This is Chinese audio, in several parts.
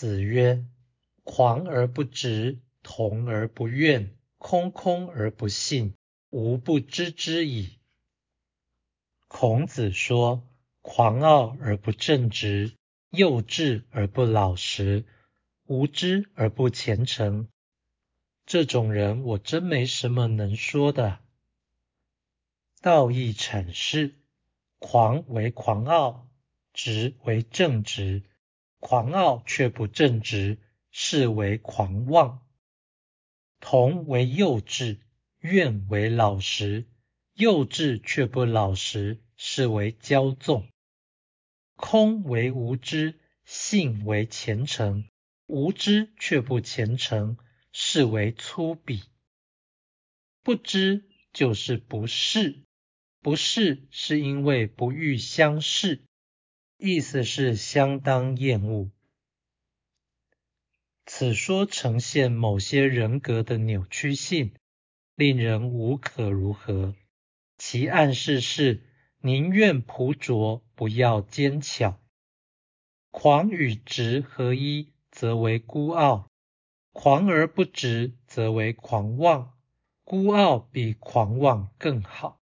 子曰：狂而不直，同而不怨，空空而不信，吾不知之矣。孔子说：狂傲而不正直，幼稚而不老实，无知而不虔诚，这种人我真没什么能说的。道义阐释：狂为狂傲，直为正直。狂傲却不正直，是为狂妄；同为幼稚，怨为老实，幼稚却不老实，是为骄纵；空为无知，信为虔诚，无知却不虔诚，是为粗鄙。不知就是不是，不是是因为不欲相视。意思是相当厌恶。此说呈现某些人格的扭曲性，令人无可如何。其暗示是宁愿朴拙，不要坚巧。狂与直合一，则为孤傲；狂而不直，则为狂妄。孤傲比狂妄更好。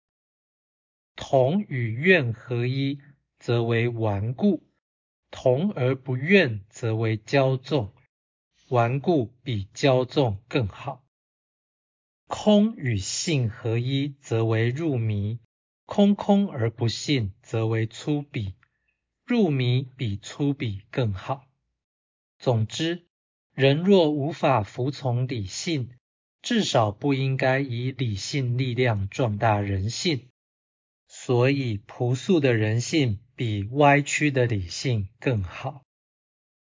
同与怨合一。则为顽固，同而不怨，则为骄纵。顽固比骄纵更好。空与性合一，则为入迷；空空而不信，则为粗鄙。入迷比粗鄙更好。总之，人若无法服从理性，至少不应该以理性力量壮大人性。所以，朴素的人性比歪曲的理性更好。